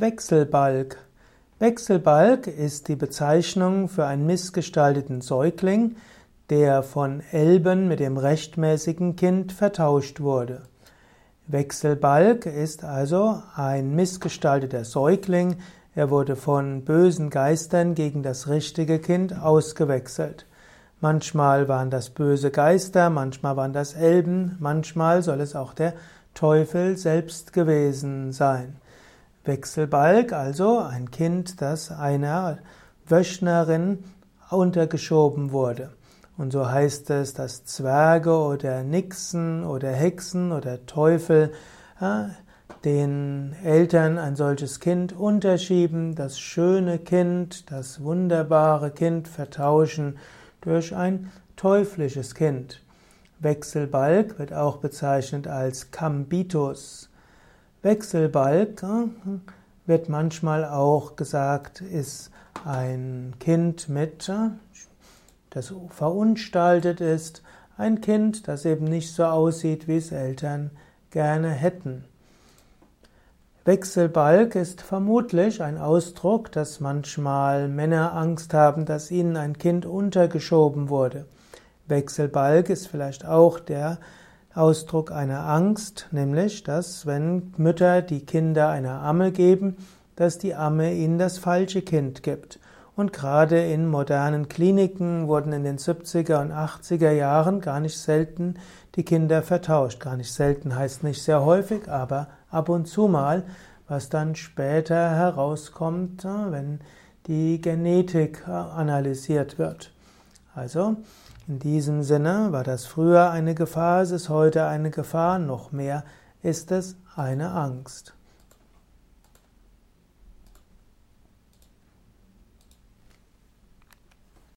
Wechselbalg. Wechselbalg ist die Bezeichnung für einen missgestalteten Säugling, der von Elben mit dem rechtmäßigen Kind vertauscht wurde. Wechselbalg ist also ein missgestalteter Säugling, er wurde von bösen Geistern gegen das richtige Kind ausgewechselt. Manchmal waren das böse Geister, manchmal waren das Elben, manchmal soll es auch der Teufel selbst gewesen sein. Wechselbalg, also ein Kind, das einer Wöchnerin untergeschoben wurde. Und so heißt es, dass Zwerge oder Nixen oder Hexen oder Teufel äh, den Eltern ein solches Kind unterschieben, das schöne Kind, das wunderbare Kind vertauschen durch ein teuflisches Kind. Wechselbalg wird auch bezeichnet als Cambitus. Wechselbalg äh, wird manchmal auch gesagt, ist ein Kind mit, äh, das verunstaltet ist, ein Kind, das eben nicht so aussieht, wie es Eltern gerne hätten. Wechselbalg ist vermutlich ein Ausdruck, dass manchmal Männer Angst haben, dass ihnen ein Kind untergeschoben wurde. Wechselbalg ist vielleicht auch der Ausdruck einer Angst, nämlich, dass wenn Mütter die Kinder einer Amme geben, dass die Amme ihnen das falsche Kind gibt. Und gerade in modernen Kliniken wurden in den 70er und 80er Jahren gar nicht selten die Kinder vertauscht. Gar nicht selten heißt nicht sehr häufig, aber ab und zu mal, was dann später herauskommt, wenn die Genetik analysiert wird. Also, in diesem Sinne war das früher eine Gefahr, es ist heute eine Gefahr, noch mehr ist es eine Angst.